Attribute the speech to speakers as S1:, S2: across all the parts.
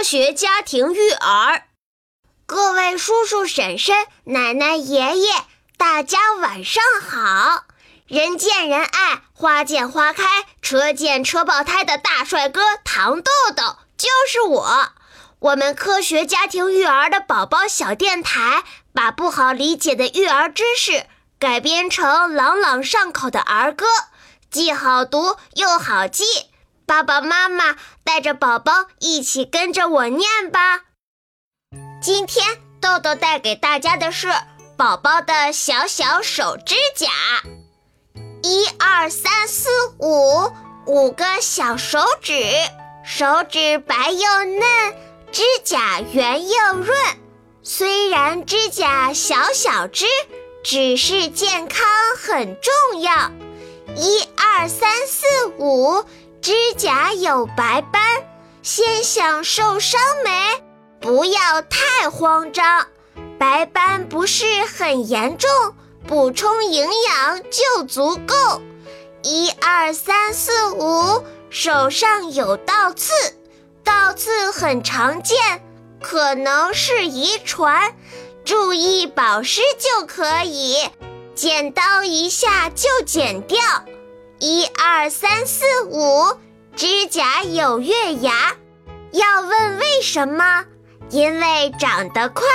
S1: 科学家庭育儿，
S2: 各位叔叔婶婶、奶奶爷爷，大家晚上好！人见人爱、花见花开、车见车爆胎的大帅哥糖豆豆就是我。我们科学家庭育儿的宝宝小电台，把不好理解的育儿知识改编成朗朗上口的儿歌，既好读又好记。爸爸妈妈带着宝宝一起跟着我念吧。今天豆豆带给大家的是宝宝的小小手指甲，一二三四五，五个小手指，手指白又嫩，指甲圆又润。虽然指甲小小只，只是健康很重要。一二三四五。指甲有白斑，先想受伤没？不要太慌张，白斑不是很严重，补充营养就足够。一二三四五，手上有倒刺，倒刺很常见，可能是遗传，注意保湿就可以，剪刀一下就剪掉。一二三四五，指甲有月牙，要问为什么？因为长得快。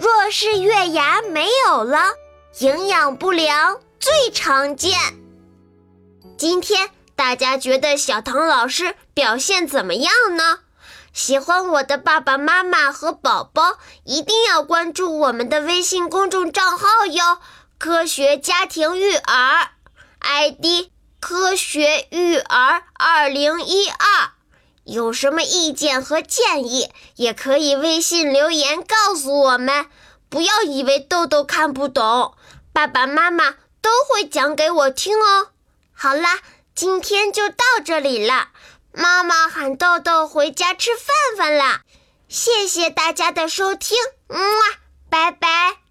S2: 若是月牙没有了，营养不良最常见。今天大家觉得小唐老师表现怎么样呢？喜欢我的爸爸妈妈和宝宝一定要关注我们的微信公众账号哟，科学家庭育儿，ID。科学育儿二零一二，有什么意见和建议，也可以微信留言告诉我们。不要以为豆豆看不懂，爸爸妈妈都会讲给我听哦。好啦，今天就到这里了，妈妈喊豆豆回家吃饭饭啦。谢谢大家的收听，嗯，拜拜。